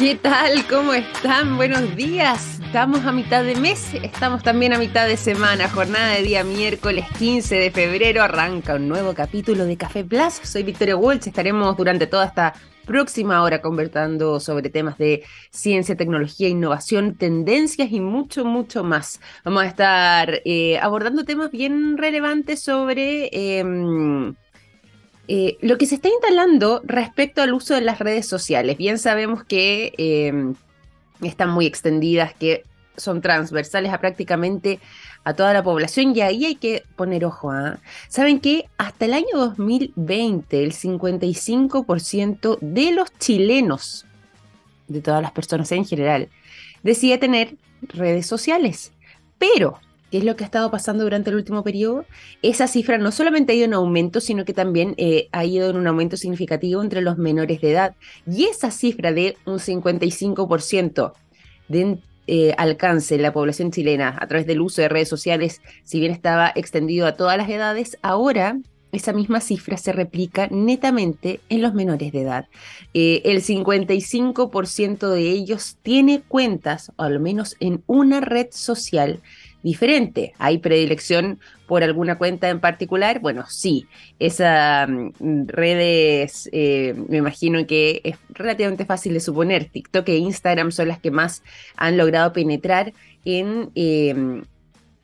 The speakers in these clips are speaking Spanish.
¿Qué tal? ¿Cómo están? Buenos días. Estamos a mitad de mes, estamos también a mitad de semana. Jornada de día miércoles 15 de febrero arranca un nuevo capítulo de Café Plus. Soy Victoria Walsh. Estaremos durante toda esta próxima hora conversando sobre temas de ciencia, tecnología, innovación, tendencias y mucho, mucho más. Vamos a estar eh, abordando temas bien relevantes sobre... Em, eh, lo que se está instalando respecto al uso de las redes sociales, bien sabemos que em, están muy extendidas, que son transversales a prácticamente a toda la población y ahí hay que poner ojo. ¿ah? Saben que hasta el año 2020 el 55% de los chilenos, de todas las personas en general, decía tener redes sociales, pero ¿Qué es lo que ha estado pasando durante el último periodo? Esa cifra no solamente ha ido en aumento, sino que también eh, ha ido en un aumento significativo entre los menores de edad. Y esa cifra de un 55% de eh, alcance en la población chilena a través del uso de redes sociales, si bien estaba extendido a todas las edades, ahora esa misma cifra se replica netamente en los menores de edad. Eh, el 55% de ellos tiene cuentas, o al menos en una red social, diferente. ¿Hay predilección por alguna cuenta en particular? Bueno, sí. Esas mm, redes, eh, me imagino que es relativamente fácil de suponer. TikTok e Instagram son las que más han logrado penetrar en em,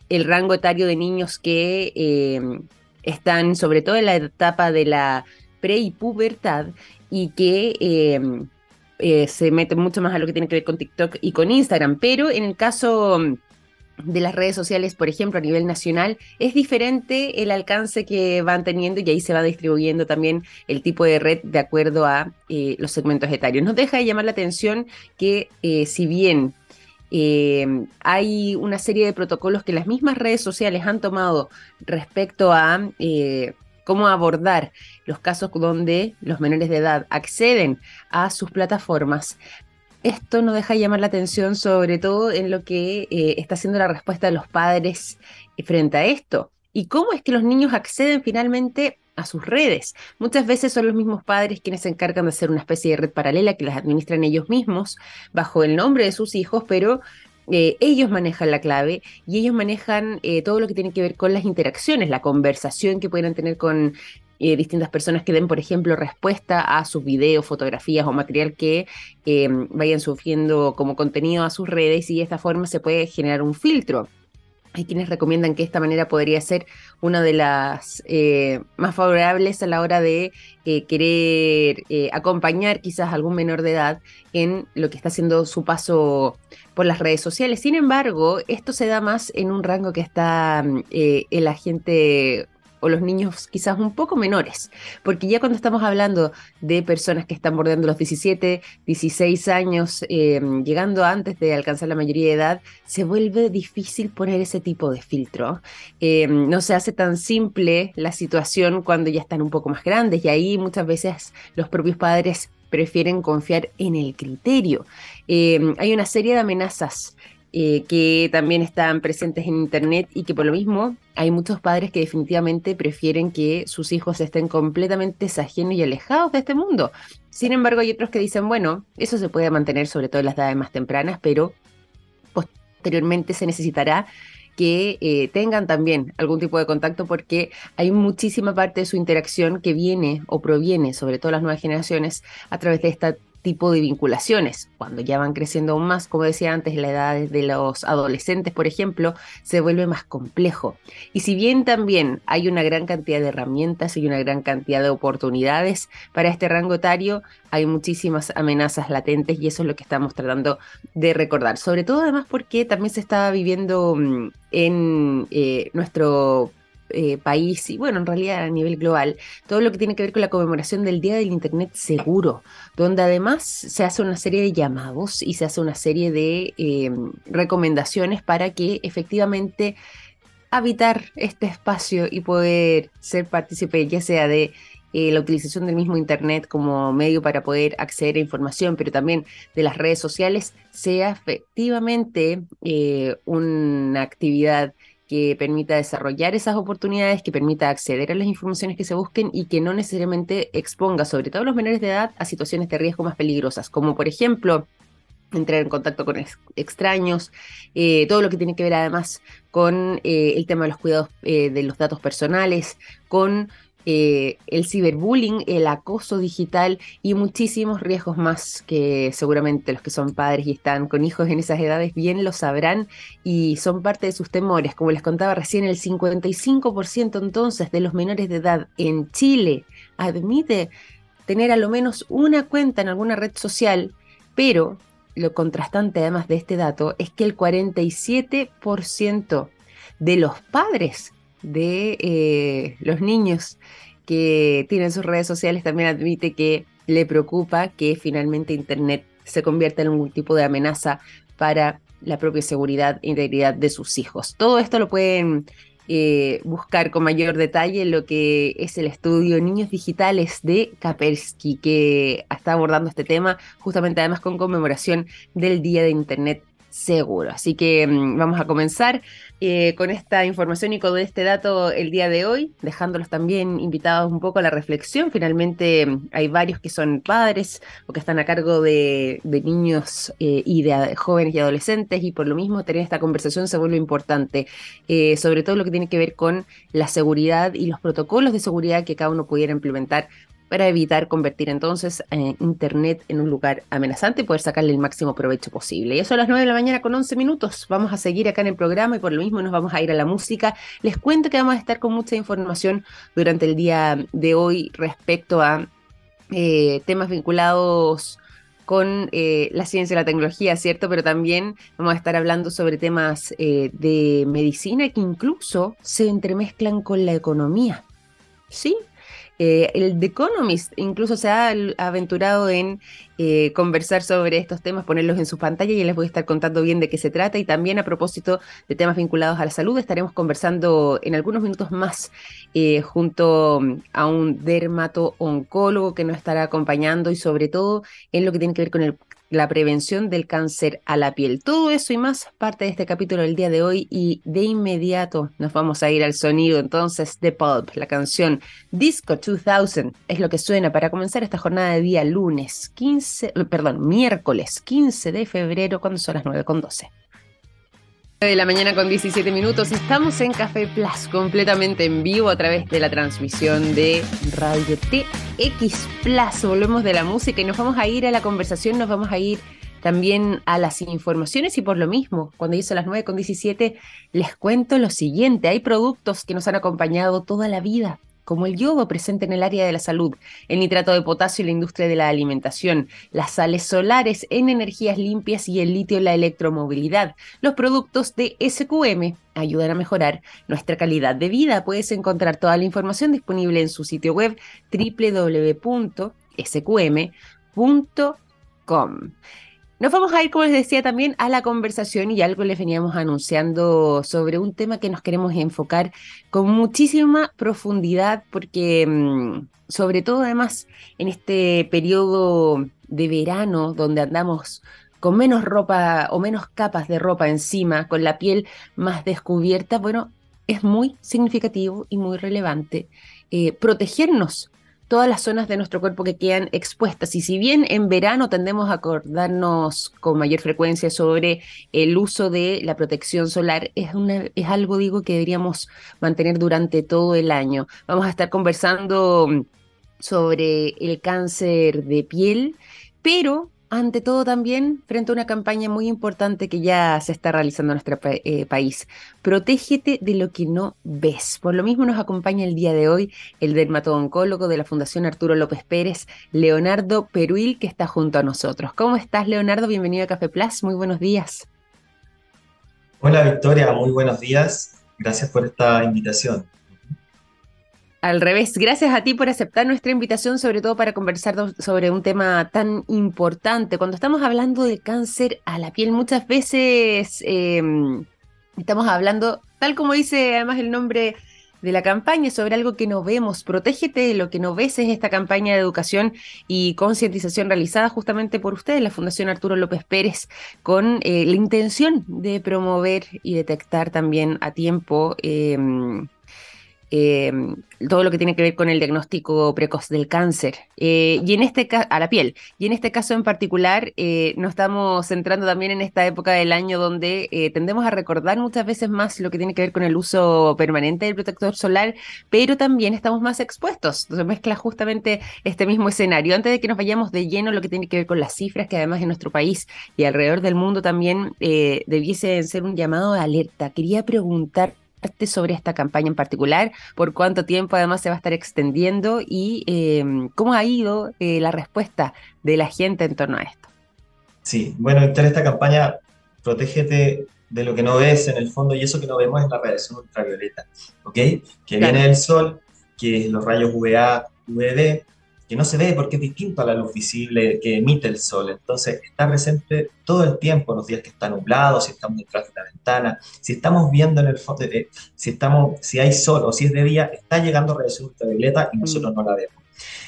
el rango etario de niños que em, están sobre todo en la etapa de la pre y pubertad y que... Eh, se meten mucho más a lo que tiene que ver con TikTok y con Instagram, pero en el caso de las redes sociales, por ejemplo, a nivel nacional, es diferente el alcance que van teniendo y ahí se va distribuyendo también el tipo de red de acuerdo a eh, los segmentos etarios. Nos deja de llamar la atención que eh, si bien eh, hay una serie de protocolos que las mismas redes sociales han tomado respecto a cómo abordar los casos donde los menores de edad acceden a sus plataformas, esto no deja de llamar la atención, sobre todo en lo que eh, está haciendo la respuesta de los padres eh, frente a esto. ¿Y cómo es que los niños acceden finalmente a sus redes? Muchas veces son los mismos padres quienes se encargan de hacer una especie de red paralela que las administran ellos mismos bajo el nombre de sus hijos, pero eh, ellos manejan la clave y ellos manejan todo lo que tiene que ver con las interacciones, la conversación que pueden tener con eh, distintas personas que den, por ejemplo, respuesta a sus videos, fotografías o material que eh, vayan sufriendo como contenido a sus redes y de esta forma se puede generar un filtro. Hay quienes recomiendan que esta manera podría ser una de las eh, más favorables a la hora de querer acompañar quizás a algún menor de edad en lo que está haciendo su paso por las redes sociales. Sin embargo, esto se da más en un rango que está en la gente o los niños quizás un poco menores, porque ya cuando estamos hablando de personas que están bordeando los 17, 16 años, eh, llegando antes de alcanzar la mayoría de edad, se vuelve difícil poner ese tipo de filtro. Eh, no se hace tan simple la situación cuando ya están un poco más grandes y ahí muchas veces los propios padres prefieren confiar en el criterio. Eh, hay una serie de amenazas eh, que también están presentes en Internet y que por lo mismo hay muchos padres que definitivamente prefieren que sus hijos estén completamente ajenos y alejados de este mundo. Sin embargo, hay otros que dicen, bueno, eso se puede mantener sobre todo en las edades más tempranas, pero posteriormente se necesitará que eh, tengan también algún tipo de contacto porque hay muchísima parte de su interacción que viene o proviene, sobre todo las nuevas generaciones, a través de esta tipo de vinculaciones. Cuando ya van creciendo aún más, como decía antes, la edad de los adolescentes, por ejemplo, se vuelve más complejo. Y si bien también hay una gran cantidad de herramientas y una gran cantidad de oportunidades para este rango etario, hay muchísimas amenazas latentes y eso es lo que estamos tratando de recordar. Sobre todo además porque también se está viviendo mm, en eh, nuestro eh, país y bueno, en realidad a nivel global, todo lo que tiene que ver con la conmemoración del Día del Internet Seguro, donde además se hace una serie de llamados y se hace una serie de eh, recomendaciones para que efectivamente habitar este espacio y poder ser partícipe ya sea de eh, la utilización del mismo Internet como medio para poder acceder a información, pero también de las redes sociales, sea efectivamente una actividad que permita desarrollar esas oportunidades, que permita acceder a las informaciones que se busquen y que no necesariamente exponga, sobre todo los menores de edad, a situaciones de riesgo más peligrosas, como por ejemplo entrar en contacto con extraños, eh, todo lo que tiene que ver además con eh, el tema de los cuidados eh, de los datos personales, con el ciberbullying, el acoso digital y muchísimos riesgos más que seguramente los que son padres y están con hijos en esas edades bien lo sabrán y son parte de sus temores. Como les contaba recién, el 55% entonces de los menores de edad en Chile admite tener a lo menos una cuenta en alguna red social, pero lo contrastante además de este dato es que el 47% de los padres de eh, los niños que tienen sus redes sociales también admite que le preocupa que finalmente Internet se convierta en algún tipo de amenaza para la propia seguridad e integridad de sus hijos. Todo esto lo pueden eh, buscar con mayor detalle lo que es el estudio Niños Digitales de Kapersky, que está abordando este tema justamente además con conmemoración del Día de Internet seguro. Así que mm, vamos a comenzar eh, con esta información y con este dato el día de hoy, dejándolos también invitados un poco a la reflexión. Finalmente mm, hay varios que son padres o que están a cargo de, niños eh, y de jóvenes y adolescentes y por lo mismo tener esta conversación se vuelve importante, eh, sobre todo lo que tiene que ver con la seguridad y los protocolos de seguridad que cada uno pudiera implementar para evitar convertir entonces Internet en un lugar amenazante y poder sacarle el máximo provecho posible. Y eso a las 9 de la mañana con 11 minutos. Vamos a seguir acá en el programa y por lo mismo nos vamos a ir a la música. Les cuento que vamos a estar con mucha información durante el día de hoy respecto a eh, temas vinculados con eh, la ciencia y la tecnología, ¿cierto? Pero también vamos a estar hablando sobre temas eh, de medicina que incluso se entremezclan con la economía. ¿Sí? Eh, el The Economist incluso se ha aventurado en eh, conversar sobre estos temas, ponerlos en su pantalla y les voy a estar contando bien de qué se trata. Y también a propósito de temas vinculados a la salud, estaremos conversando en algunos minutos más eh, junto a un dermato-oncólogo que nos estará acompañando y sobre todo en lo que tiene que ver con el la prevención del cáncer a la piel. Todo eso y más parte de este capítulo del día de hoy y de inmediato nos vamos a ir al sonido entonces de Pulp, la canción Disco 2000 es lo que suena para comenzar esta jornada de día lunes 15, perdón, miércoles 15 de febrero cuando son las 9 con 12 de la mañana con 17 minutos. Estamos en Café Plus, completamente en vivo a través de la transmisión de Radio TX Plus. Volvemos de la música y nos vamos a ir a la conversación, nos vamos a ir también a las informaciones y por lo mismo, cuando hizo las 9 con 17, les cuento lo siguiente. Hay productos que nos han acompañado toda la vida como el yodo presente en el área de la salud, el nitrato de potasio en la industria de la alimentación, las sales solares en energías limpias y el litio en la electromovilidad. Los productos de SQM ayudan a mejorar nuestra calidad de vida. Puedes encontrar toda la información disponible en su sitio web www.sqm.com. Nos vamos a ir, como les decía, también a la conversación y algo les veníamos anunciando sobre un tema que nos queremos enfocar con muchísima profundidad porque mm, sobre todo además en este periodo de verano donde andamos con menos ropa o menos capas de ropa encima, con la piel más descubierta, bueno, es muy significativo y muy relevante eh, protegernos todas las zonas de nuestro cuerpo que quedan expuestas. Y si bien en verano tendemos a acordarnos con mayor frecuencia sobre el uso de la protección solar, es, una, es algo, digo, que deberíamos mantener durante todo el año. Vamos a estar conversando sobre el cáncer de piel, pero ante todo también frente a una campaña muy importante que ya se está realizando en nuestro eh, país. Protégete de lo que no ves. Por lo mismo nos acompaña el día de hoy el dermato-oncólogo de la Fundación Arturo López Pérez, Leonardo Peruil, que está junto a nosotros. ¿Cómo estás, Leonardo? Bienvenido a Café Plus. Muy buenos días. Hola, Victoria. Muy buenos días. Gracias por esta invitación. Al revés, gracias a ti por aceptar nuestra invitación, sobre todo para conversar sobre un tema tan importante. Cuando estamos hablando de cáncer a la piel, muchas veces em, estamos hablando, tal como dice además el nombre de la campaña, sobre algo que no vemos. Protégete de lo que no ves es esta campaña de educación y concientización realizada justamente por ustedes, la Fundación Arturo López Pérez, con eh, la intención de promover y detectar también a tiempo. Em, eh, todo lo que tiene que ver con el diagnóstico precoz del cáncer. Eh, y en este a la piel. Y en este caso en particular eh, nos estamos centrando también en esta época del año donde tendemos a recordar muchas veces más lo que tiene que ver con el uso permanente del protector solar pero también estamos más expuestos. Entonces mezcla justamente este mismo escenario. Antes de que nos vayamos de lleno lo que tiene que ver con las cifras que además en nuestro país y alrededor del mundo también debiese ser un llamado de alerta quería preguntar sobre esta campaña en particular, por cuánto tiempo además se va a estar extendiendo y em, cómo ha ido eh, la respuesta de la gente en torno a esto. Sí, bueno, esta campaña Protégete de lo que no ves en el fondo y eso que no vemos es la radiación ultravioleta, ¿ok? Que viene del sol, que es los rayos UVA, UVB, que no se ve porque es distinto a la luz visible que emite el sol. Entonces está presente todo el tiempo, los días que están nublados, si estamos detrás de la ventana, si estamos viendo en el fondo, eh, si, estamos, si hay sol o si es de día, está llegando radiación ultravioleta y nosotros no la vemos.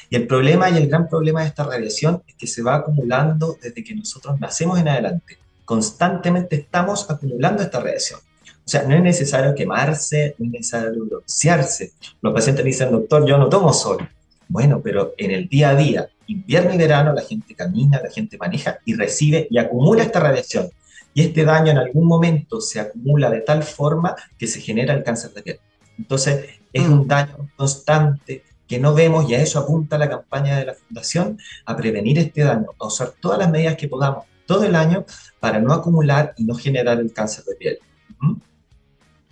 Y el problema y el gran problema de esta radiación es que se va acumulando desde que nosotros nacemos en adelante. Constantemente estamos acumulando esta radiación. O sea, no es necesario quemarse, no es necesario broncearse. Los pacientes dicen, doctor, yo no tomo sol. Bueno, pero en el día a día, invierno y verano, la gente camina, la gente maneja y recibe y acumula esta radiación. Y este daño en algún momento se acumula de tal forma que se genera el cáncer de piel. Entonces, es un mm. daño constante que no vemos y a eso apunta la campaña de la Fundación, a prevenir este daño, a usar todas las medidas que podamos todo el año para no acumular y no generar el cáncer de piel.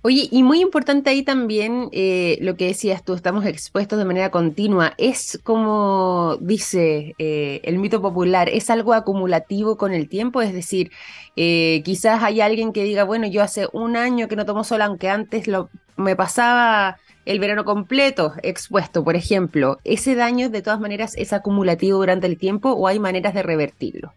Oye, y muy importante ahí también eh, lo que decías tú, estamos expuestos de manera continua. Es como dice eh, el mito popular, es algo acumulativo con el tiempo, es decir, eh, quizás hay alguien que diga, bueno, yo hace un año que no tomo sol, aunque antes lo, me pasaba el verano completo expuesto, por ejemplo. ¿Ese daño de todas maneras es acumulativo durante el tiempo o hay maneras de revertirlo?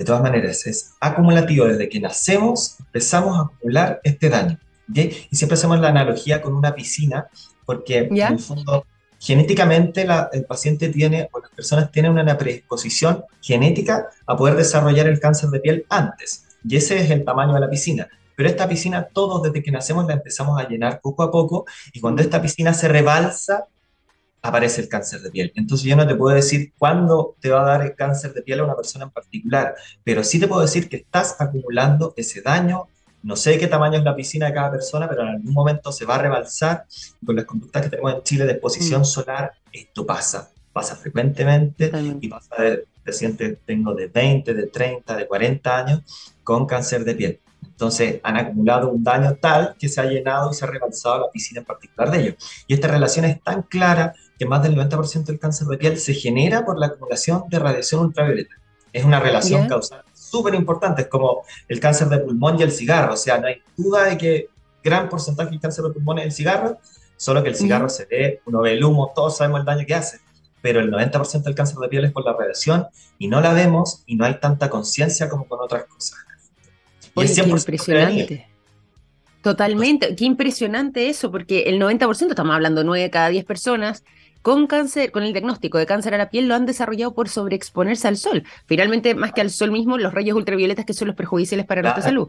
De todas maneras, es acumulativo. Desde que nacemos empezamos a acumular este daño. Y siempre hacemos la analogía con una piscina, porque en el fondo genéticamente el paciente tiene o las personas tienen una predisposición genética a poder desarrollar el cáncer de piel antes. Y ese es el tamaño de la piscina. Pero esta piscina todos desde que nacemos la empezamos a llenar poco a poco y cuando esta piscina se rebalsa aparece el cáncer de piel. Entonces yo no te puedo decir cuándo te va a dar el cáncer de piel a una persona en particular, pero sí te puedo decir que estás acumulando ese daño. No sé qué tamaño es la piscina de cada persona, pero en algún momento se va a rebalsar. Con las conductas que tenemos en Chile de exposición mm. solar, esto pasa. Pasa frecuentemente y pasa de pacientes tengo de 20, de 30, de 40 años con cáncer de piel. Entonces han acumulado un daño tal que se ha llenado y se ha rebalsado la piscina en particular de ellos. Y esta relación es tan clara que más del 90% del cáncer de piel se genera por la acumulación de radiación ultravioleta. Es una relación causal súper importante, es como el cáncer de pulmón y el cigarro, o sea, no hay duda de que gran porcentaje del cáncer de pulmón es el cigarro, solo que el cigarro se ve, uno ve el humo, todos sabemos el daño que hace, pero el 90% del cáncer de piel es por la radiación y no la vemos y no hay tanta conciencia como con otras cosas. Y es impresionante. Totalmente, qué impresionante eso, porque el 90%, estamos hablando 9 de cada 10 personas, con cáncer, con el diagnóstico de cáncer a la piel, lo han desarrollado por sobreexponerse al sol. Finalmente, más que al sol mismo, los rayos ultravioletas que son los perjudiciales para nuestra salud.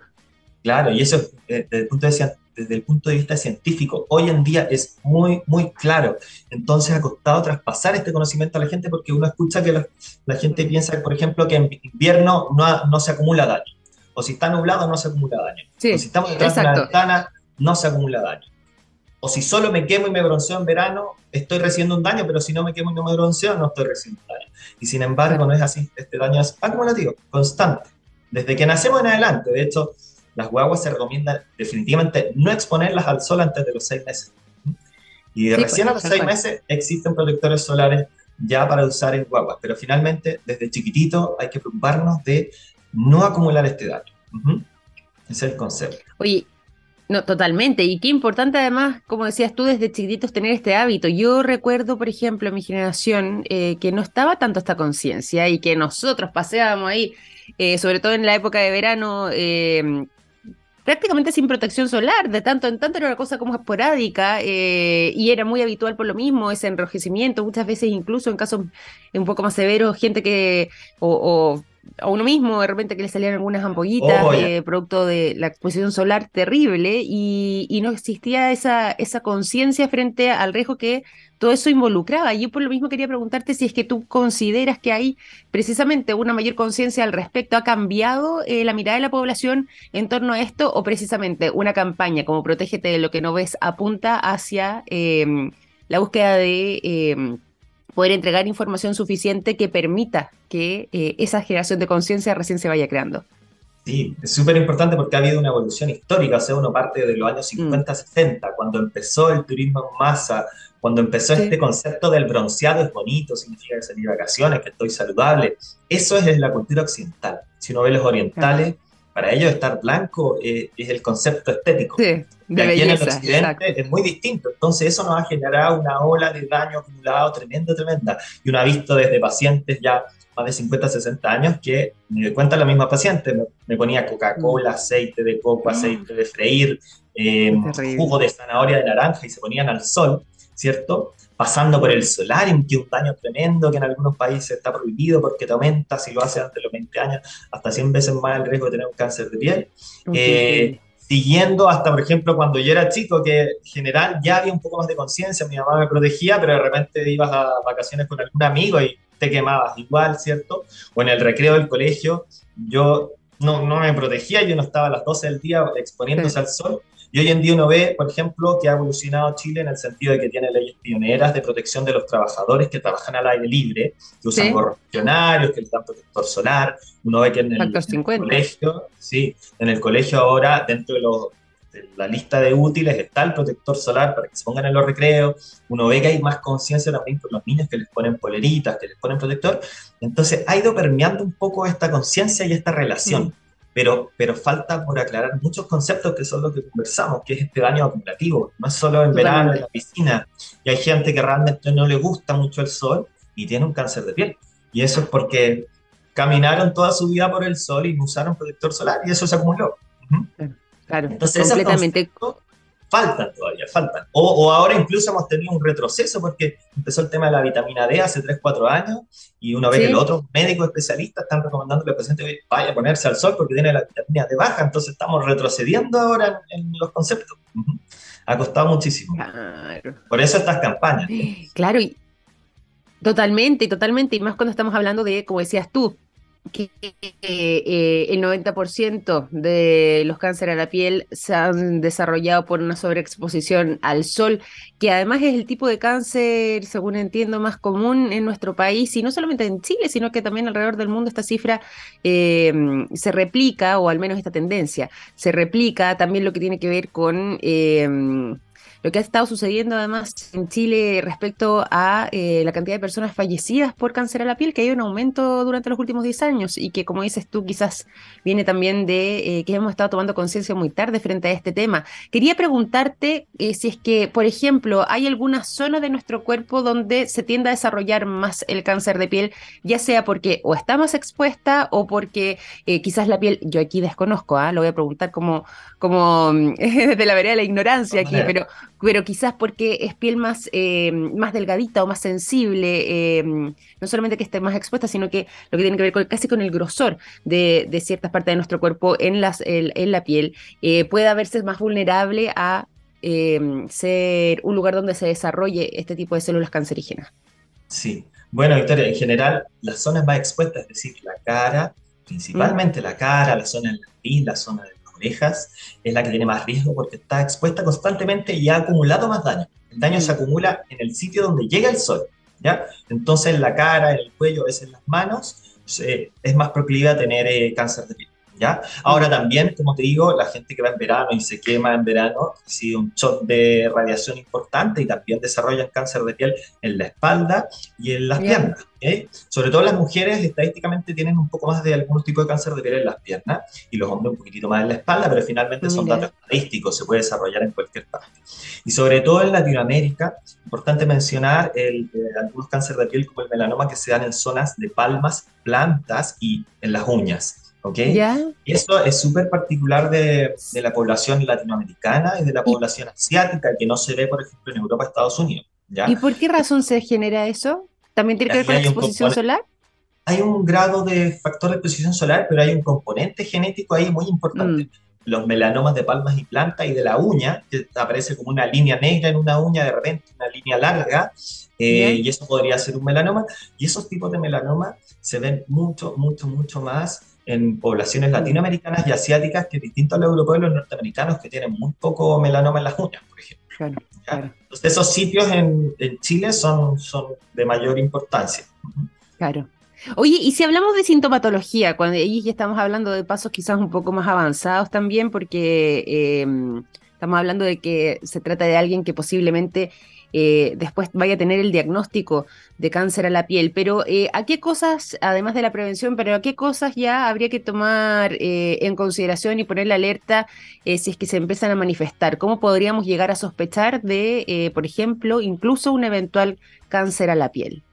Claro, y eso eh, desde el, punto de, desde el punto de vista científico, hoy en día es muy, muy claro. Entonces ha costado traspasar este conocimiento a la gente porque uno escucha que la, gente piensa, por ejemplo, que en invierno no, no se acumula daño. O si está nublado, no se acumula daño. o si estamos detrás de la ventana, no se acumula daño o si solo me quemo y me bronceo en verano, estoy recibiendo un daño, pero si no me quemo y no me bronceo, no estoy recibiendo un daño. Y sin embargo, no es así. Este daño es acumulativo, constante. Desde que nacemos en adelante, de hecho, las guaguas se recomienda definitivamente no exponerlas al sol antes de los seis meses. Y recién a los seis meses existen protectores solares ya para usar en guaguas, pero finalmente desde chiquitito hay que preocuparnos de no acumular este daño. Ese es el concepto. Oye, no, totalmente. Y qué importante además, como decías tú, desde chiquititos tener este hábito. Yo recuerdo, por ejemplo, mi generación, eh, que no estaba tanto esta conciencia y que nosotros paseábamos ahí, eh, sobre todo en la época de verano, eh, prácticamente sin protección solar, de tanto en tanto era una cosa como esporádica y era muy habitual por lo mismo, ese enrojecimiento, muchas veces incluso en casos un poco más severos, gente que, a uno mismo, de repente que le salían algunas ampollitas oh, de producto de la exposición solar terrible y, y no existía esa, esa conciencia frente al riesgo que todo eso involucraba. Yo por lo mismo quería preguntarte si es que tú consideras que hay precisamente una mayor conciencia al respecto. ¿Ha cambiado eh, la mirada de la población en torno a esto o precisamente una campaña como Protégete de lo que no ves apunta hacia em, la búsqueda de em, poder entregar información suficiente que permita que eh, esa generación de conciencia recién se vaya creando? Sí, es súper importante porque ha habido una evolución histórica, o sea, uno parte de los años 50, 60, mm. cuando empezó el turismo en masa, cuando empezó este concepto del bronceado es bonito, significa que salí de vacaciones, que estoy saludable. Eso es la cultura occidental. Si uno ve los orientales, para ellos estar blanco eh, es el concepto estético. Sí, de aquí en el occidente es muy distinto. Entonces eso nos ha generado una ola de daño acumulado tremenda, tremenda. Y uno ha visto desde pacientes ya más de 50, 60 años que me doy cuenta la misma paciente, me, ponía Coca-Cola, mm. aceite de coco, mm. aceite de freír, eh, jugo de zanahoria de naranja y se ponían al sol ¿cierto? Pasando por el solarium, que es un daño tremendo que en algunos países está prohibido porque te aumenta, si lo haces antes de los 20 años, hasta 100 veces más el riesgo de tener un cáncer de piel. Eh, siguiendo hasta, por ejemplo, cuando yo era chico, que en general ya había un poco más de conciencia, mi mamá me protegía, pero de repente ibas a vacaciones con algún amigo y te quemabas igual, ¿cierto? O en el recreo del colegio, yo no, no me protegía, yo no estaba a las 12 del día exponiéndose al sol, y hoy en día uno ve, por ejemplo, que ha evolucionado Chile en el sentido de que tiene leyes pioneras de protección de los trabajadores que trabajan al aire libre, que usan ¿Sí? gorros que les dan protector solar. Uno ve que en el, colegio, sí, en el colegio ahora, dentro de, de la lista de útiles está el protector solar para que se pongan en los recreos. Uno ve que hay más conciencia también con los niños que les ponen poleritas, que les ponen protector. Entonces ha ido permeando un poco esta conciencia y esta relación. Mm pero, pero falta por aclarar muchos conceptos que son los que conversamos, que es este daño acumulativo, no es solo en verano, en la piscina, y hay gente que realmente no le gusta mucho el sol y tiene un cáncer de piel, y eso es porque caminaron toda su vida por el sol y no usaron protector solar, y eso se acumuló. Claro, Entonces, completamente faltan todavía, faltan. O, ahora incluso hemos tenido un retroceso porque empezó el tema de la vitamina D hace 3, 4 años y una vez que los otros médicos especialistas están recomendando que el paciente vaya a ponerse al sol porque tiene la vitamina D baja, entonces estamos retrocediendo ahora en, los conceptos. Ha costado muchísimo. Por eso estas campañas. Claro, y totalmente, totalmente, y más cuando estamos hablando de, como decías tú, que eh, el 90% de los cánceres a la piel se han desarrollado por una sobreexposición al sol, que además es el tipo de cáncer, según entiendo, más común en nuestro país, y no solamente en Chile, sino que también alrededor del mundo esta cifra eh, se replica, o al menos esta tendencia, se replica. También lo que tiene que ver con... Eh, lo que ha estado sucediendo además en Chile respecto a eh, la cantidad de personas fallecidas por cáncer a la piel, que hay un aumento durante los últimos 10 años y que, como dices tú, quizás viene también de eh, que hemos estado tomando conciencia muy tarde frente a este tema. Quería preguntarte eh, si es que, por ejemplo, hay alguna zona de nuestro cuerpo donde se tiende a desarrollar más el cáncer de piel, ya sea porque o está más expuesta o porque quizás la piel, yo aquí desconozco, ¿ah? lo voy a preguntar como, como desde la vereda de la ignorancia aquí, pero pero quizás porque es piel más, eh, más delgadita o más sensible, eh, no solamente que esté más expuesta, sino que lo que tiene que ver con, casi con el grosor de, ciertas partes de nuestro cuerpo en, las, en, la piel, eh, puede verse más vulnerable a ser un lugar donde se desarrolle este tipo de células cancerígenas. Sí, bueno, Victoria, en general las zonas más expuestas, es decir, la cara, principalmente mm. la cara, la zona de la piel, la zona es la que tiene más riesgo porque está expuesta constantemente y ha acumulado más daño. El daño se acumula en el sitio donde llega el sol, ¿ya? Entonces en la cara, en el cuello, es en las manos, es más proclive a tener eh, cáncer de piel. Ahora también, como te digo, la gente que va en verano y se quema en verano recibe un shock de radiación importante y también desarrollan cáncer de piel en la espalda y en las piernas. Sobre todo las mujeres estadísticamente tienen un poco más de algún tipo de cáncer de piel en las piernas y los hombres un poquitito más en la espalda, pero finalmente son datos estadísticos, se puede desarrollar en cualquier parte. Y sobre todo en Latinoamérica, importante mencionar el, eh, algunos cánceres de piel como el melanoma que se dan en zonas de palmas, plantas y en las uñas. ¿Ok? Y esto es súper particular de, de, la población latinoamericana y de la población asiática, que no se ve, por ejemplo, en Europa, Estados Unidos. ¿ya? ¿Y por qué razón se genera eso? ¿También tiene que ver con la exposición solar? hay un grado de factor de exposición solar, pero hay un componente genético ahí muy importante. Mm. Los melanomas de palmas y plantas y de la uña, que aparece como una línea negra en una uña, de repente una línea larga, eh, y eso podría ser un melanoma. Y esos tipos de melanoma se ven mucho, mucho, mucho más en poblaciones mm. latinoamericanas y asiáticas que distinto a los europeos y los norteamericanos que tienen muy poco melanoma en las uñas, por ejemplo. Entonces, esos sitios en, en, Chile son, son de mayor importancia. Claro. Oye, y si hablamos de sintomatología, cuando ahí ya estamos hablando de pasos quizás un poco más avanzados también, porque em, estamos hablando de que se trata de alguien que posiblemente eh, después vaya a tener el diagnóstico de cáncer a la piel. Pero eh, ¿a qué cosas, además de la prevención, pero a qué cosas ya habría que tomar eh, en consideración y poner la alerta si es que se empiezan a manifestar? ¿Cómo podríamos llegar a sospechar de, por ejemplo, incluso un eventual cáncer a la piel?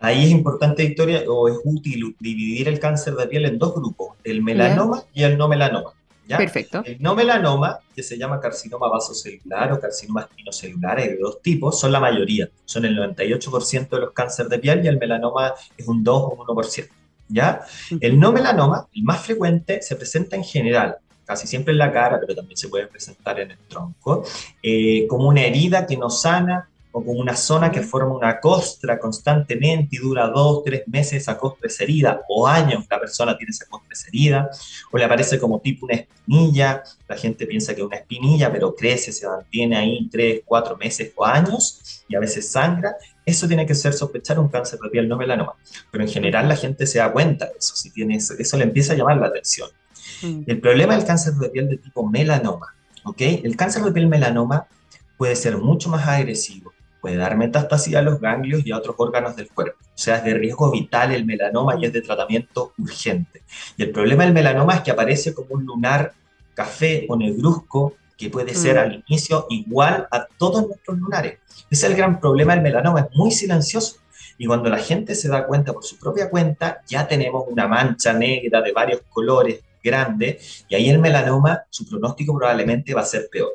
Ahí es importante, Victoria, o es útil dividir el cáncer de piel en dos grupos, el melanoma y el no melanoma. ¿Ya? Perfecto. El no melanoma, que se llama carcinoma vasocelular o carcinoma espinocelular, hay de dos tipos, son la mayoría, son el 98% de los cánceres de piel y el melanoma es un 2 o un 1%. ¿ya? El no melanoma, el más frecuente, se presenta en general, casi siempre en la cara, pero también se puede presentar en el tronco, eh, como una herida que no sana o como una zona que forma una costra constantemente y dura dos, tres meses esa costra es herida, o años la persona tiene esa costra es herida, o le aparece como tipo una espinilla, la gente piensa que es una espinilla, pero crece, se mantiene ahí tres, cuatro meses o años, y a veces sangra, eso tiene que ser sospechar un cáncer de piel no melanoma, pero en general la gente se da cuenta de eso, si tiene eso, eso le empieza a llamar la atención. Mm. El problema del cáncer de piel de tipo melanoma, ¿ok? El cáncer de piel melanoma puede ser mucho más agresivo, puede dar metástasis a los ganglios y a otros órganos del cuerpo. O sea, es de riesgo vital el melanoma y es de tratamiento urgente. Y el problema del melanoma es que aparece como un lunar café o negruzco que puede ser mm. al inicio igual a todos nuestros lunares. Ese es el gran problema del melanoma, es muy silencioso. Y cuando la gente se da cuenta por su propia cuenta, ya tenemos una mancha negra de varios colores grande, y ahí el melanoma, su pronóstico probablemente va a ser peor.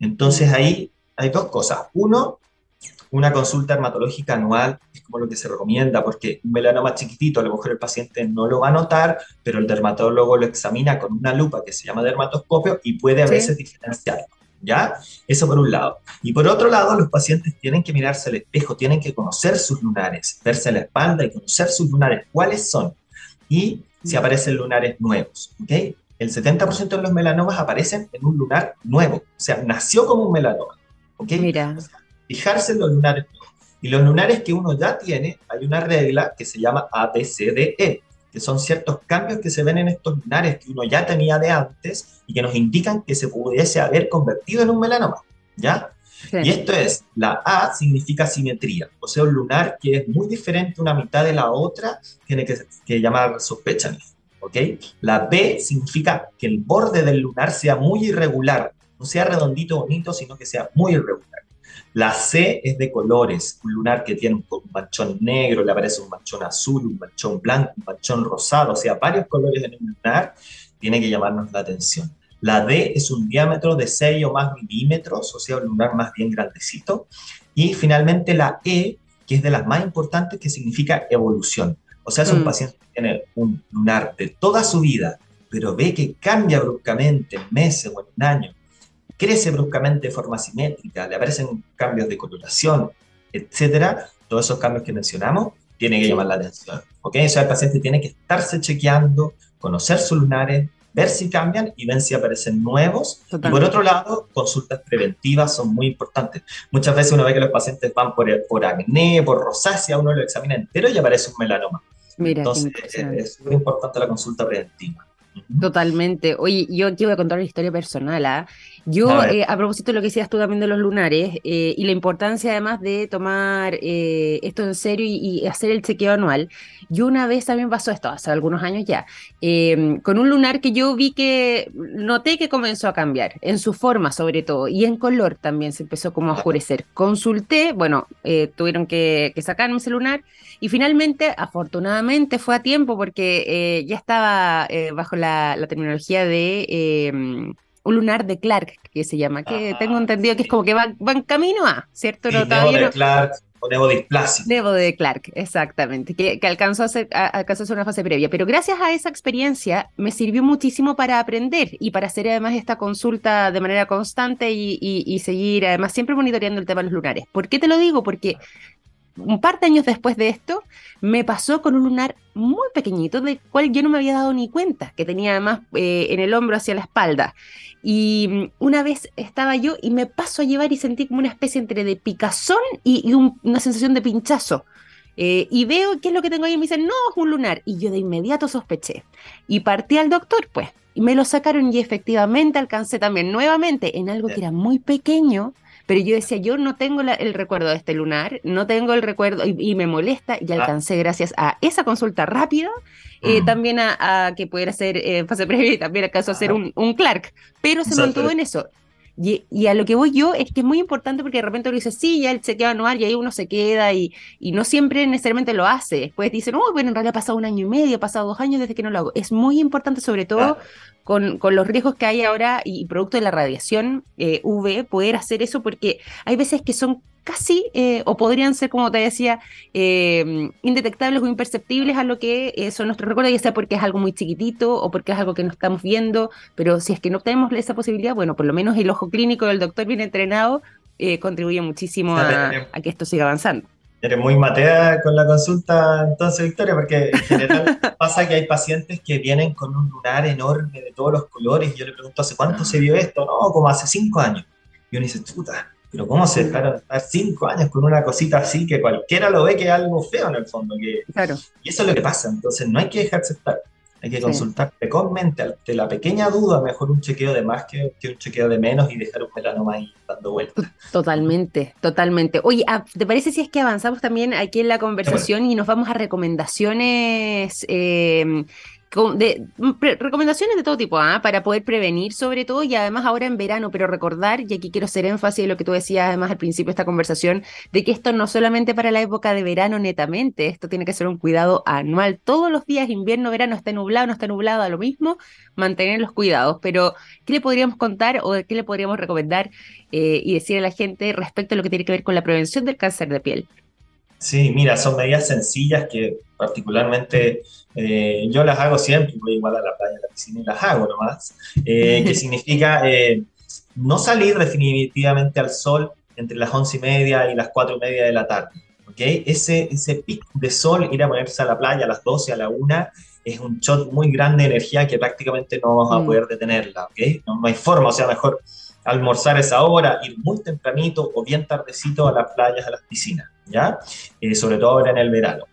Entonces ahí hay dos cosas. Uno, una consulta dermatológica anual es como lo que se recomienda, porque un melanoma chiquitito, a lo mejor el paciente no lo va a notar, pero el dermatólogo lo examina con una lupa que se llama dermatoscopio y puede a veces diferenciarlo. ¿Ya? Eso por un lado. Y por otro lado, los pacientes tienen que mirarse al espejo, tienen que conocer sus lunares, verse la espalda y conocer sus lunares, cuáles son. Y si aparecen lunares nuevos, ¿ok? El 70% de los melanomas aparecen en un lunar nuevo, o sea, nació como un melanoma, ¿ok? Mira fijarse en los lunares. Y los lunares que uno ya tiene, hay una regla que se llama ABCDE, que son ciertos cambios que se ven en estos lunares que uno ya tenía de antes y que nos indican que se pudiese haber convertido en un melanoma, ¿ya? Y esto es, la A significa simetría, o sea, un lunar que es muy diferente una mitad de la otra, tiene que, que llamar sospecha, ¿ok? La B significa que el borde del lunar sea muy irregular, no sea redondito bonito, sino que sea muy irregular. La C es de colores, un lunar que tiene un manchón negro, le aparece un manchón azul, un manchón blanco, un manchón rosado, o sea, varios colores en un lunar, tiene que llamarnos la atención. La D es un diámetro de 6 o más milímetros, o sea, un lunar más bien grandecito. Y finalmente la E, que es de las más importantes, que significa evolución. O sea, es un mm. paciente que tiene un lunar de toda su vida, pero ve que cambia bruscamente en meses o en un año, crece bruscamente de forma simétrica, le aparecen cambios de coloración, etcétera, todos esos cambios que mencionamos tienen que llamar la atención. ¿ok? O sea, el paciente tiene que estarse chequeando, conocer sus lunares, ver si cambian y ver si aparecen nuevos. Y por otro lado, consultas preventivas son muy importantes. Muchas veces uno ve que los pacientes van por, por acné, por rosácea, uno lo examina entero y aparece un melanoma. Mira, Entonces, es muy importante la consulta preventiva. Totalmente. Oye, yo aquí voy a contar una historia personal. ¿ah? Yo, a, eh, a, propósito de lo que decías tú también de los lunares eh, y la importancia además de tomar eh, esto en serio y, hacer el chequeo anual, yo una vez también pasó esto, hace algunos años ya, em, con un lunar que yo vi que noté que comenzó a cambiar, en su forma sobre todo, y en color también se empezó como a oscurecer. Consulté, bueno, tuvieron que, sacarme ese lunar y finalmente, afortunadamente, fue a tiempo porque ya estaba bajo la, la terminología de em, lunar de Clark, que se llama, que tengo entendido que es como que va, en camino a, ¿cierto? No, de Clark, o nevodisplasia. Nevo de Clark, exactamente, que, alcanzó, a ser, alcanzó a ser una fase previa. Pero gracias a esa experiencia me sirvió muchísimo para aprender y para hacer además esta consulta de manera constante y, y seguir además siempre monitoreando el tema de los lunares. ¿Por qué te lo digo? Porque un par de años después de esto, me pasó con un lunar muy pequeñito, del cual yo no me había dado ni cuenta, que tenía además eh, en el hombro hacia la espalda. Y mm, una vez estaba yo y me paso a llevar y sentí como una especie entre de picazón y, una sensación de pinchazo. Eh, y veo qué es lo que tengo ahí y me dicen, no, es un lunar. Y yo de inmediato sospeché. Y partí al doctor, pues. Y me lo sacaron y efectivamente alcancé también nuevamente en algo que era muy pequeño pero yo decía, yo no tengo el recuerdo de este lunar, no tengo el recuerdo y, me molesta y ah. alcancé gracias a esa consulta rápida, eh, también a, que pudiera ser eh, fase previa y también acaso hacer un, un Clark, pero se mantuvo en eso. Y, a lo que voy yo es que es muy importante porque de repente uno dice, sí, ya el chequeo anual y ahí uno se queda y, y no siempre necesariamente lo hace. Después dicen, oh, bueno, en realidad ha pasado un año y medio, ha pasado dos años desde que no lo hago. Es muy importante, sobre todo con, con, los riesgos que hay ahora y producto de la radiación eh, UV, poder hacer eso porque hay veces que son casi, eh, o podrían ser, como te decía, eh, indetectables o imperceptibles a lo que eh, son nuestros recuerdos, ya sea porque es algo muy chiquitito o porque es algo que no estamos viendo, pero si es que no tenemos esa posibilidad, bueno, por lo menos el ojo clínico del doctor bien entrenado contribuye muchísimo a, que esto siga avanzando. Eres muy matea con la consulta entonces, Victoria, porque en general pasa que hay pacientes que vienen con un lunar enorme de todos los colores y yo le pregunto, ¿hace cuánto se vio esto? No, como hace cinco años. Y uno dice, puta, pero ¿cómo se dejaron estar cinco años con una cosita así que cualquiera lo ve que es algo feo en el fondo? Que, claro. Y eso es lo que pasa. Entonces no hay que dejarse estar. Hay que consultar precozmente ante la pequeña duda, mejor un chequeo de más que, un chequeo de menos y dejar un melanoma ahí dando vueltas. Totalmente, totalmente. Oye, ah, ¿te parece si es que avanzamos también aquí en la conversación y nos vamos a recomendaciones? Eh, de, mm, recomendaciones de todo tipo, ¿ah? para poder prevenir sobre todo y además ahora en verano, pero recordar, y aquí quiero hacer énfasis en lo que tú decías además al principio de esta conversación, de que esto no solamente para la época de verano netamente, esto tiene que ser un cuidado anual, todos los días, invierno, verano, está nublado, no está nublado, a lo mismo, mantener los cuidados, pero ¿qué le podríamos contar o qué le podríamos recomendar eh, y decir a la gente respecto a lo que tiene que ver con la prevención del cáncer de piel? Sí, mira, son medidas sencillas que particularmente eh, yo las hago siempre, voy igual a la playa, a la piscina y las hago nomás, eh, que significa eh, no salir definitivamente al sol entre las once y media y las cuatro y media de la tarde. ¿okay? Ese, ese pico de sol, ir a ponerse a la playa a las 12, a la una, es un shot muy grande de energía que prácticamente no vamos a mm. poder detenerla. ¿okay? No, no hay forma, o sea, mejor almorzar esa hora, ir muy tempranito o bien tardecito a las playas, a las piscinas, ¿ya? Eh, sobre todo ahora en el verano.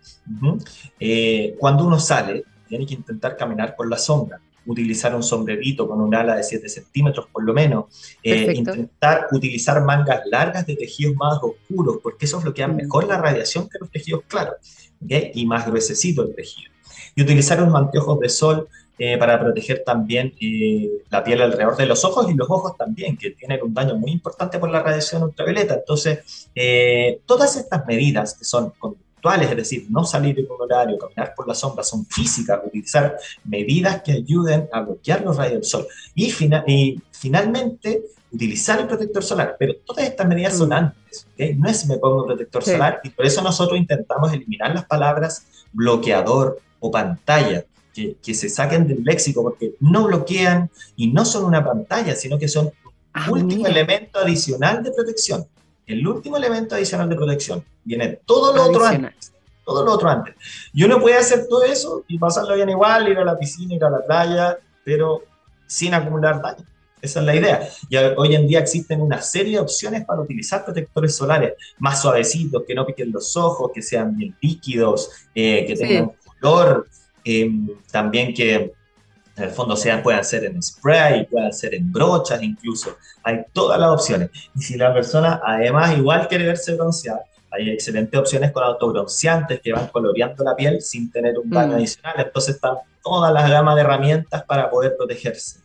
Eh, cuando uno sale, tiene que intentar caminar por la sombra, utilizar un sombrerito con un ala de 7 centímetros por lo menos, eh, intentar utilizar mangas largas de tejidos más oscuros, porque eso bloquea mm. mejor la radiación que los tejidos claros, y más gruesecito el tejido. Y utilizar unos anteojos de sol eh, para proteger también eh, la piel alrededor de los ojos y los ojos también, que tienen un daño muy importante por la radiación ultravioleta. Entonces, eh, todas estas medidas que son conductuales, es decir, no salir en un horario, caminar por la sombra, son físicas, utilizar medidas que ayuden a bloquear los rayos del sol. Y, y finalmente, utilizar el protector solar, pero todas estas medidas son mm. antes, no es me pongo protector solar y por eso nosotros intentamos eliminar las palabras bloqueador o pantalla, que, se saquen del léxico, porque no bloquean y no son una pantalla, sino que son un ah, último elemento adicional de protección. El último elemento adicional de protección. Viene todo lo otro antes. Todo lo otro antes. Y uno puede hacer todo eso y pasarlo bien igual, ir a la piscina, ir a la playa, pero sin acumular daño. Esa es la idea. Y hoy en día existen una serie de opciones para utilizar protectores solares más suavecitos, que no piquen los ojos, que sean bien líquidos, eh, que tengan color, Em, también que en el fondo sean, puedan ser en spray, puedan ser en brochas incluso. Hay todas las opciones. Y si la persona además igual quiere verse bronceada, hay excelentes opciones con autobronceantes que van coloreando la piel sin tener un baño mm. adicional. Entonces están todas las gamas de herramientas para poder protegerse.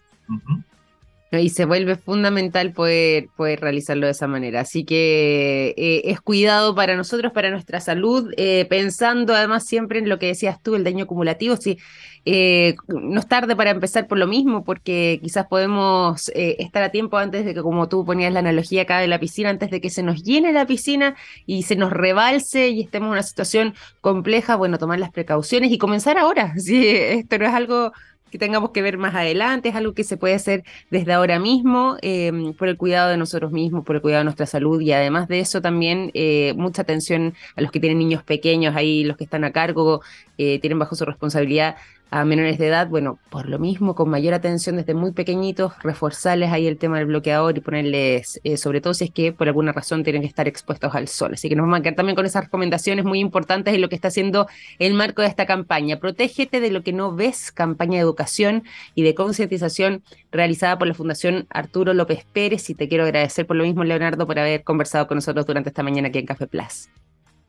Y se vuelve fundamental poder, poder realizarlo de esa manera. Así que eh, es cuidado para nosotros, para nuestra salud, eh, pensando además siempre en lo que decías tú, el daño acumulativo. Si eh, no es tarde para empezar por lo mismo, porque quizás podemos estar a tiempo antes de que, como tú ponías la analogía acá de la piscina, antes de que se nos llene la piscina y se nos rebalse y estemos en una situación compleja, bueno, tomar las precauciones y comenzar ahora. Si esto no es algo que tengamos que ver más adelante, es algo que se puede hacer desde ahora mismo em, por el cuidado de nosotros mismos, por el cuidado de nuestra salud y además de eso también eh, mucha atención a los que tienen niños pequeños, ahí los que están a cargo, eh, tienen bajo su responsabilidad a menores de edad, bueno, por lo mismo, con mayor atención desde muy pequeñitos, reforzarles ahí el tema del bloqueador y ponerles, eh, sobre todo si es que por alguna razón tienen que estar expuestos al sol. Así que nos vamos a quedar también con esas recomendaciones muy importantes en lo que está haciendo el marco de esta campaña. Protégete de lo que no ves, campaña de educación y de concientización realizada por la Fundación Arturo López Pérez. Y te quiero agradecer por lo mismo, Leonardo, por haber conversado con nosotros durante esta mañana aquí en Café Plus.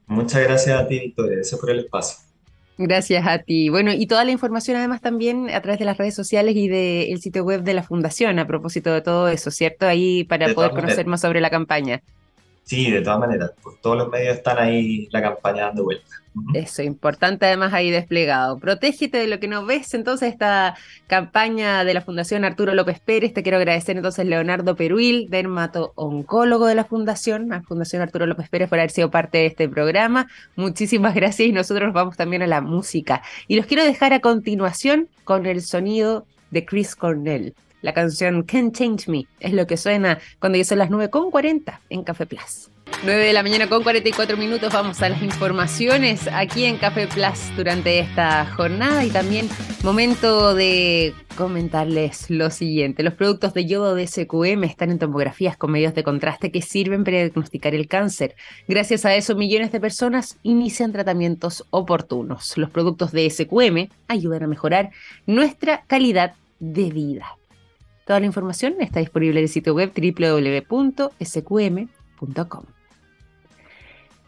Muchas gracias a ti, Victoria. Gracias por el espacio. Gracias a ti. Bueno, y toda la información además también a través de las redes sociales y del sitio web de la Fundación a propósito de todo eso, ¿cierto? Ahí para poder conocer más sobre la campaña. Sí, de todas maneras, por todos los medios están ahí la campaña dando vuelta. Eso, importante además ahí desplegado. Protégete de lo que no ves. Entonces, esta campaña de la Fundación Arturo López Pérez, te quiero agradecer entonces Leonardo Peruil, dermato-oncólogo de la Fundación, la Fundación Arturo López Pérez, por haber sido parte de este programa. Muchísimas gracias y nosotros vamos también a la música. Y los quiero dejar a continuación con el sonido de Chris Cornell. La canción Can't Change Me es lo que suena cuando ya son las 9.40 en Café Plus. 9 de la mañana con 44 minutos vamos a las informaciones aquí en Café Plus durante esta jornada y también momento de comentarles lo siguiente. Los productos de yodo de SQM están en tomografías con medios de contraste que sirven para diagnosticar el cáncer. Gracias a eso millones de personas inician tratamientos oportunos. Los productos de SQM ayudan a mejorar nuestra calidad de vida. Toda la información está disponible en el sitio web www.sqm.com.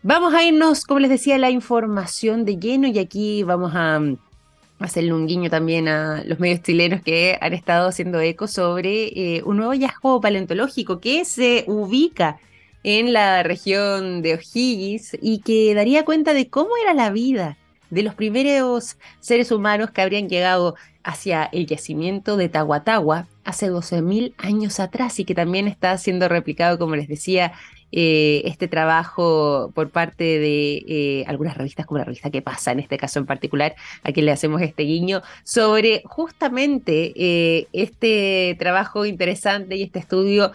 Vamos a irnos, como les decía, a la información de lleno y aquí vamos a mm, hacerle un guiño también a los medios chilenos que han estado haciendo eco sobre eh, un nuevo hallazgo paleontológico que se ubica en la región de O'Higgins y que daría cuenta de cómo era la vida de los primeros seres humanos que habrían llegado hacia el yacimiento de Tahuatahua hace 12.000 años atrás y que también está siendo replicado, como les decía, eh, este trabajo por parte de eh, algunas revistas como la revista que pasa en este caso en particular, a quien le hacemos este guiño, sobre justamente eh, este trabajo interesante y este estudio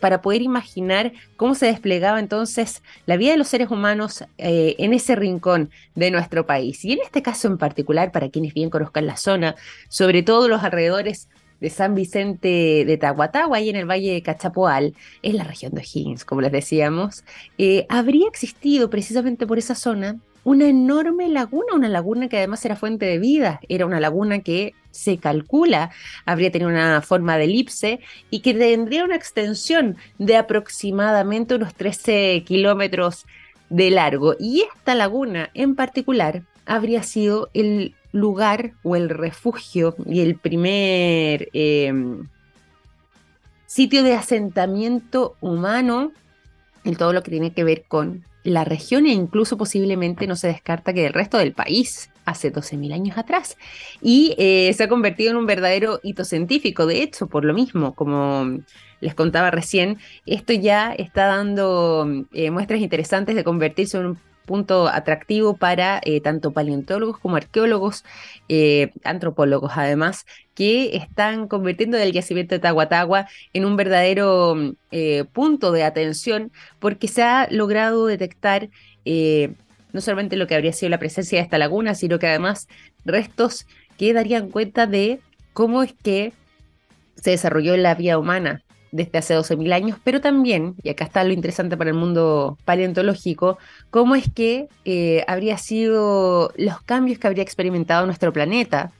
para poder imaginar cómo se desplegaba entonces la vida de los seres humanos en ese rincón de nuestro país. Y en este caso en particular, para quienes bien conozcan la zona, sobre todo los alrededores de San Vicente de Tahuatahua, ahí en el Valle de Cachapoal, en la región de O'Higgins, como les decíamos, eh, habría existido precisamente por esa zona una enorme laguna, una laguna que además era fuente de vida, era una laguna que se calcula habría tenido una forma de elipse y que tendría una extensión de aproximadamente unos 13 kilómetros de largo. Y esta laguna en particular habría sido el lugar o el refugio y el primer em, sitio de asentamiento humano en todo lo que tiene que ver con la región e incluso posiblemente no se descarta que el resto del país hace 12.000 años atrás. Y eh, se ha convertido en un verdadero hito científico. De hecho, por lo mismo, como les contaba recién, esto ya está dando eh, muestras interesantes de convertirse en un punto atractivo para eh, tanto paleontólogos como arqueólogos, eh, antropólogos además, que están convirtiendo el yacimiento de Tahuatahua en un verdadero eh, punto de atención porque se ha logrado detectar no solamente lo que habría sido la presencia de esta laguna, sino que además restos que darían cuenta de cómo es que se desarrolló la vida humana desde hace 12.000 años, pero también, y acá está lo interesante para el mundo paleontológico, cómo es que eh, habría sido los cambios que habría experimentado nuestro planeta,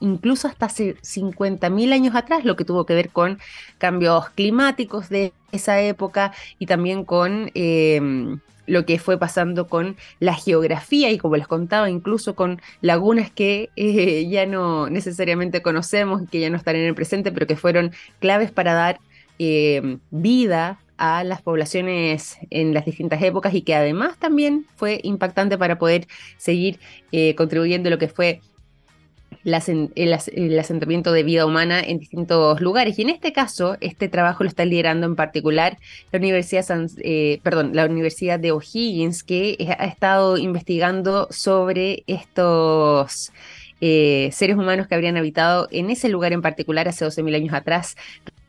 incluso hasta hace 50.000 años atrás, lo que tuvo que ver con cambios climáticos de esa época y también con em, lo que fue pasando con la geografía y como les contaba, incluso con lagunas que eh, ya no necesariamente conocemos que ya no están en el presente, pero que fueron claves para dar eh, vida a las poblaciones en las distintas épocas y que además también fue impactante para poder seguir eh, contribuyendo lo que fue el, asentamiento de vida humana en distintos lugares. Y en este caso, este trabajo lo está liderando en particular la Universidad, eh, perdón, la Universidad de O'Higgins, que ha estado investigando sobre estos seres humanos que habrían habitado en ese lugar en particular hace 12.000 años atrás,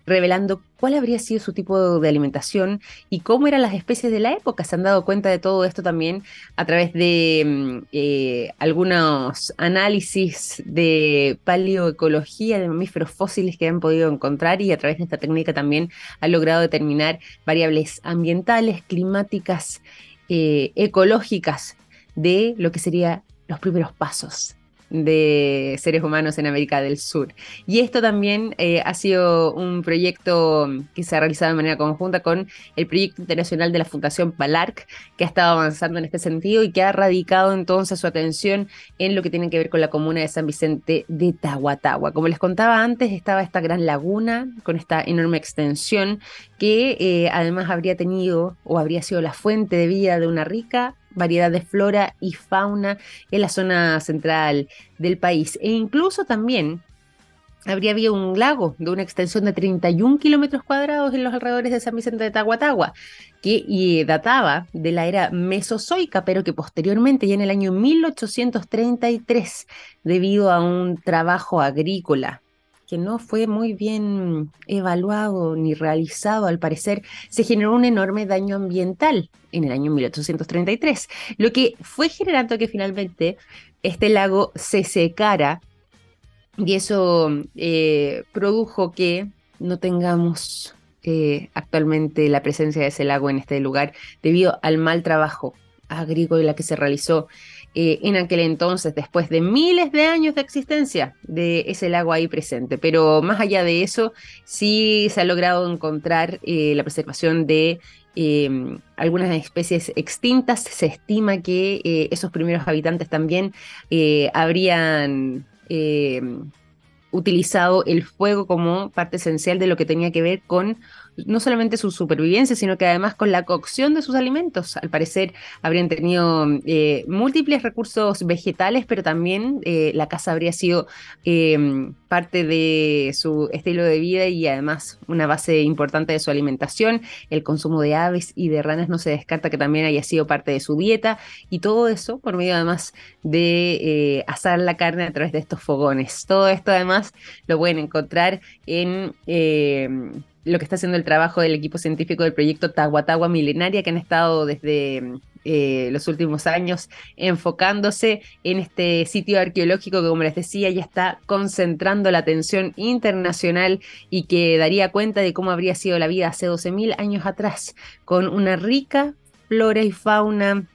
revelando cuál habría sido su tipo de alimentación y cómo eran las especies de la época. Se han dado cuenta de todo esto también a través de mm, eh, algunos análisis de paleoecología de mamíferos fósiles que han podido encontrar y a través de esta técnica también han logrado determinar variables ambientales, climáticas, eh, ecológicas de lo que serían los primeros pasos de seres humanos en América del Sur. Y esto también eh, ha sido un proyecto que se ha realizado de manera conjunta con el proyecto internacional de la Fundación PALARC, que ha estado avanzando en este sentido y que ha radicado entonces su atención en lo que tiene que ver con la comuna de San Vicente de Tahuatahua. Como les contaba antes, estaba esta gran laguna con esta enorme extensión que eh, además habría tenido o habría sido la fuente de vida de una rica variedad de flora y fauna en la zona central del país. E incluso también habría habido un lago de una extensión de 31 kilómetros cuadrados en los alrededores de San Vicente de Tahuatahua, que databa de la era mesozoica, pero que posteriormente, ya en el año 1833, debido a un trabajo agrícola que no fue muy bien evaluado ni realizado, al parecer, se generó un enorme daño ambiental en el año 1833, lo que fue generando que finalmente este lago se secara y eso eh, produjo que no tengamos eh, actualmente la presencia de ese lago en este lugar debido al mal trabajo agrícola que se realizó eh, en aquel entonces, después de miles de años de existencia de ese lago ahí presente. Pero más allá de eso, sí se ha logrado encontrar eh, la preservación de em, algunas especies extintas. Se estima que eh, esos primeros habitantes también habrían em, utilizado el fuego como parte esencial de lo que tenía que ver con no solamente su supervivencia, sino que además con la cocción de sus alimentos. Al parecer habrían tenido eh, múltiples recursos vegetales, pero también eh, la casa habría sido eh, parte de su estilo de vida y además una base importante de su alimentación. El consumo de aves y de ranas no se descarta que también haya sido parte de su dieta y todo eso por medio además de asar la carne a través de estos fogones. Todo esto además lo pueden encontrar en lo que está haciendo el trabajo del equipo científico del proyecto Tahuatahua Milenaria, que han estado desde eh, los últimos años enfocándose en este sitio arqueológico que, como les decía, ya está concentrando la atención internacional y que daría cuenta de cómo habría sido la vida hace 12.000 años atrás, con una rica flora y fauna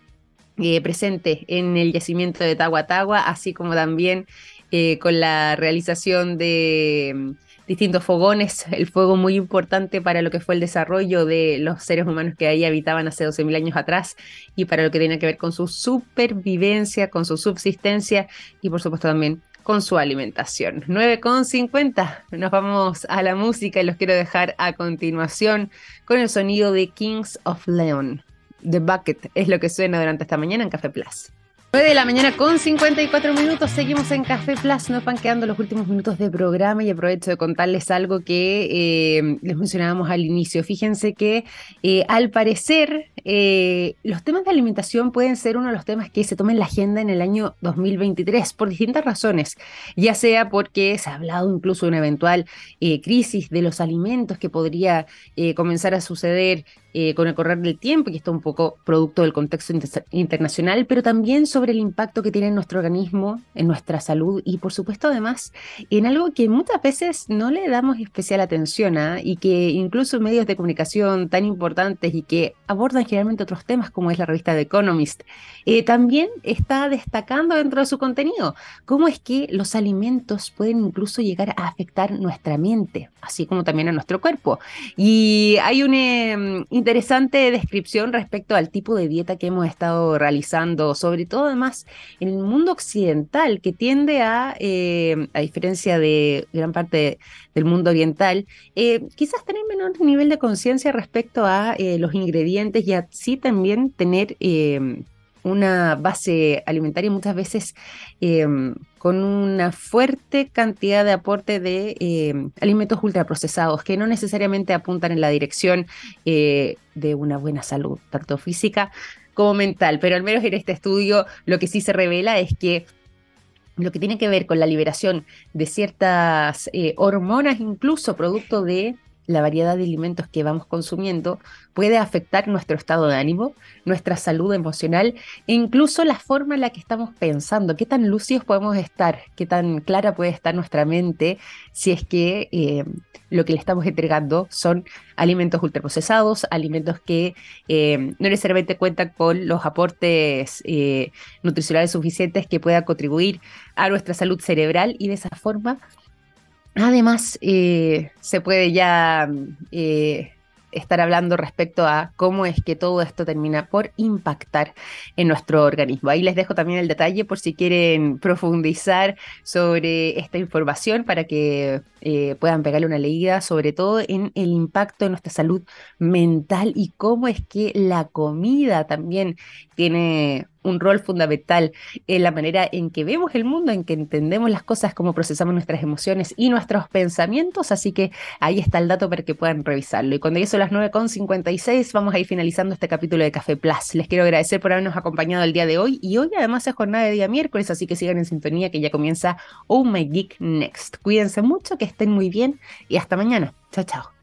eh, presente en el yacimiento de Tahuatahua, así como también eh, con la realización de distintos fogones, el fuego muy importante para lo que fue el desarrollo de los seres humanos que ahí habitaban hace 12.000 años atrás y para lo que tiene que ver con su supervivencia, con su subsistencia y por supuesto también con su alimentación. 9.50, nos vamos a la música y los quiero dejar a continuación con el sonido de Kings of Leon. The Bucket es lo que suena durante esta mañana en Café Plus. 9 de la mañana con 54 minutos, seguimos en Café Plus, nos van quedando los últimos minutos de programa y aprovecho de contarles algo que eh, les mencionábamos al inicio. Fíjense que eh, al parecer eh, los temas de alimentación pueden ser uno de los temas que se tomen en la agenda en el año 2023 por distintas razones, ya sea porque se ha hablado incluso de una eventual crisis de los alimentos que podría comenzar a suceder eh, con el correr del tiempo, y esto es un poco producto del contexto internacional, pero también sobre el impacto que tiene en nuestro organismo, en nuestra salud y por supuesto además en algo que muchas veces no le damos especial atención a ¿ah? y que incluso medios de comunicación tan importantes y que abordan generalmente otros temas como es la revista The Economist, eh, también está destacando dentro de su contenido cómo es que los alimentos pueden incluso llegar a afectar nuestra mente, así como también a nuestro cuerpo. Y hay un... Interesante descripción respecto al tipo de dieta que hemos estado realizando, sobre todo además en el mundo occidental, que tiende a, eh, a diferencia de gran parte del mundo oriental, eh, quizás tener menor nivel de conciencia respecto a eh, los ingredientes y así también tener una base alimentaria muchas veces em, con una fuerte cantidad de aporte de em, alimentos ultraprocesados que no necesariamente apuntan en la dirección eh, de una buena salud, tanto física como mental. Pero al menos en este estudio lo que sí se revela es que lo que tiene que ver con la liberación de ciertas eh, hormonas, incluso producto de la variedad de alimentos que vamos consumiendo puede afectar nuestro estado de ánimo, nuestra salud emocional e incluso la forma en la que estamos pensando, qué tan lúcidos podemos estar, qué tan clara puede estar nuestra mente si es que eh, lo que le estamos entregando son alimentos ultraprocesados, alimentos que eh, no necesariamente cuentan con los aportes eh, nutricionales suficientes que puedan contribuir a nuestra salud cerebral y de esa forma Además, eh, se puede ya eh, estar hablando respecto a cómo es que todo esto termina por impactar en nuestro organismo. Ahí les dejo también el detalle por si quieren profundizar sobre esta información para que eh, puedan pegarle una leída, sobre todo en el impacto en nuestra salud mental y cómo es que la comida también tiene un rol fundamental en la manera en que vemos el mundo, en que entendemos las cosas, cómo procesamos nuestras emociones y nuestros pensamientos. Así que ahí está el dato para que puedan revisarlo. Y cuando ya son las 9.56, vamos a ir finalizando este capítulo de Café Plus. Les quiero agradecer por habernos acompañado el día de hoy. Y hoy además es jornada de día miércoles, así que sigan en sintonía que ya comienza Oh My Geek Next. Cuídense mucho, que estén muy bien y hasta mañana. Chao, chao.